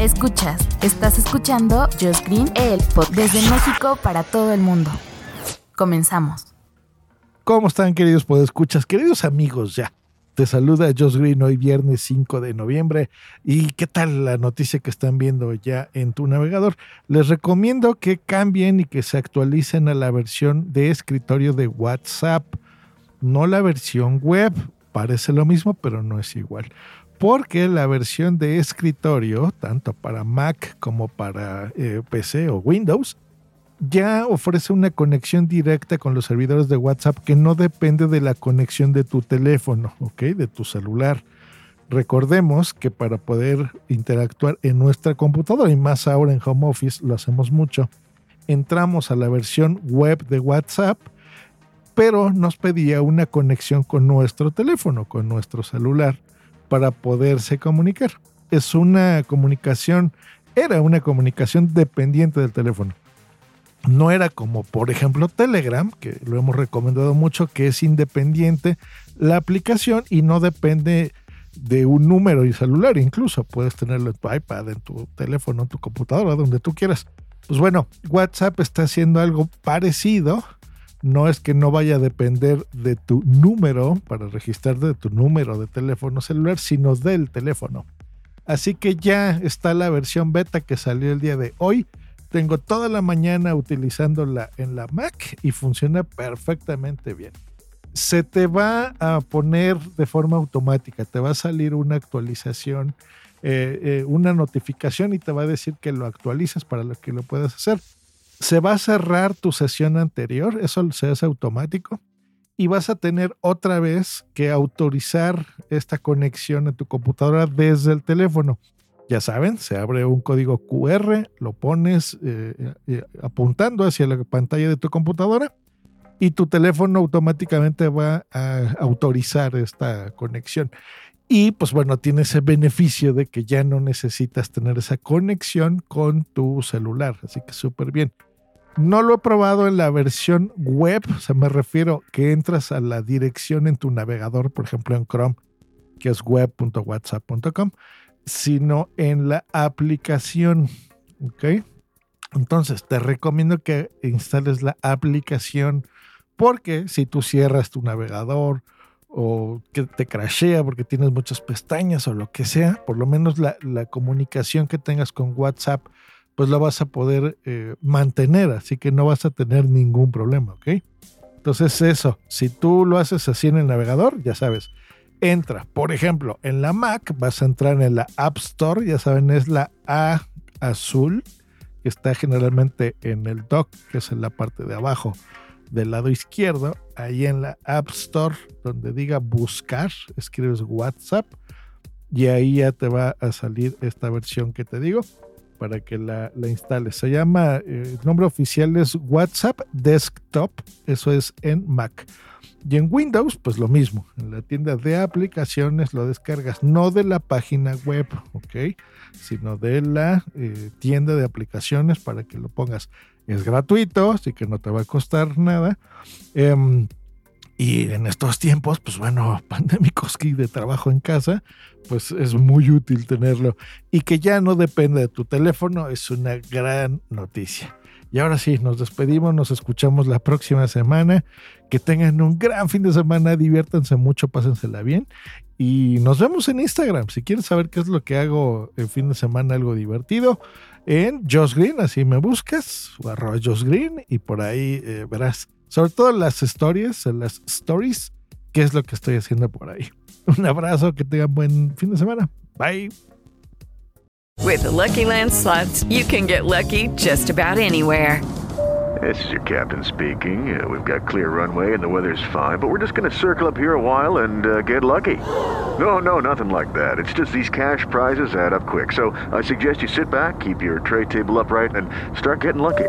Escuchas, estás escuchando Just Green, el pod desde México para todo el mundo. Comenzamos. ¿Cómo están, queridos podescuchas? Queridos amigos, ya. Te saluda Josh Green hoy viernes 5 de noviembre. ¿Y qué tal la noticia que están viendo ya en tu navegador? Les recomiendo que cambien y que se actualicen a la versión de escritorio de WhatsApp, no la versión web. Parece lo mismo, pero no es igual porque la versión de escritorio, tanto para Mac como para eh, PC o Windows, ya ofrece una conexión directa con los servidores de WhatsApp que no depende de la conexión de tu teléfono, ¿ok? De tu celular. Recordemos que para poder interactuar en nuestra computadora, y más ahora en home office, lo hacemos mucho, entramos a la versión web de WhatsApp, pero nos pedía una conexión con nuestro teléfono, con nuestro celular para poderse comunicar. Es una comunicación, era una comunicación dependiente del teléfono. No era como, por ejemplo, Telegram, que lo hemos recomendado mucho, que es independiente la aplicación y no depende de un número y celular. Incluso puedes tenerlo en tu iPad, en tu teléfono, en tu computadora, donde tú quieras. Pues bueno, WhatsApp está haciendo algo parecido, no es que no vaya a depender de tu número para registrarte de tu número de teléfono celular, sino del teléfono. Así que ya está la versión beta que salió el día de hoy. Tengo toda la mañana utilizándola en la Mac y funciona perfectamente bien. Se te va a poner de forma automática, te va a salir una actualización, eh, eh, una notificación y te va a decir que lo actualices para lo que lo puedas hacer se va a cerrar tu sesión anterior, eso se hace automático, y vas a tener otra vez que autorizar esta conexión en tu computadora desde el teléfono. Ya saben, se abre un código QR, lo pones eh, eh, apuntando hacia la pantalla de tu computadora y tu teléfono automáticamente va a autorizar esta conexión. Y pues bueno, tiene ese beneficio de que ya no necesitas tener esa conexión con tu celular. Así que súper bien. No lo he probado en la versión web, o sea, me refiero que entras a la dirección en tu navegador, por ejemplo en Chrome, que es web.whatsapp.com, sino en la aplicación. ¿Ok? Entonces, te recomiendo que instales la aplicación porque si tú cierras tu navegador o que te crashea porque tienes muchas pestañas o lo que sea, por lo menos la, la comunicación que tengas con WhatsApp pues lo vas a poder eh, mantener, así que no vas a tener ningún problema, ¿ok? Entonces eso, si tú lo haces así en el navegador, ya sabes, entra, por ejemplo, en la Mac vas a entrar en la App Store, ya saben, es la A azul, que está generalmente en el dock, que es en la parte de abajo del lado izquierdo, ahí en la App Store, donde diga buscar, escribes WhatsApp y ahí ya te va a salir esta versión que te digo para que la, instales. Se llama, eh, el nombre oficial es WhatsApp Desktop, eso es en Mac. Y en Windows, pues lo mismo. En la tienda de aplicaciones lo descargas, no de la página web, ¿ok? Sino de la eh, tienda de aplicaciones para que lo pongas. Es gratuito, así que no te va a costar nada. Em, y en estos tiempos, pues bueno, pandémicos y de trabajo en casa, pues es muy útil tenerlo. Y que ya no depende de tu teléfono es una gran noticia. Y ahora sí, nos despedimos, nos escuchamos la próxima semana. Que tengan un gran fin de semana, diviértanse mucho, pásensela bien. Y nos vemos en Instagram. Si quieres saber qué es lo que hago el fin de semana, algo divertido, en Josh Green, así me buscas, o arroba Josh Green, y por ahí eh, verás sobre todo las stories, las stories, qué es lo que estoy haciendo por ahí. Un abrazo, que tengan buen fin de semana. Bye. With the Lucky Land slots, you can get lucky just about anywhere. This is your captain speaking. Uh, we've got clear runway and the weather's fine, but we're just going to circle up here a while and uh, get lucky. No, no, nothing like that. It's just these cash prizes add up quick. So I suggest you sit back, keep your tray table upright, and start getting lucky.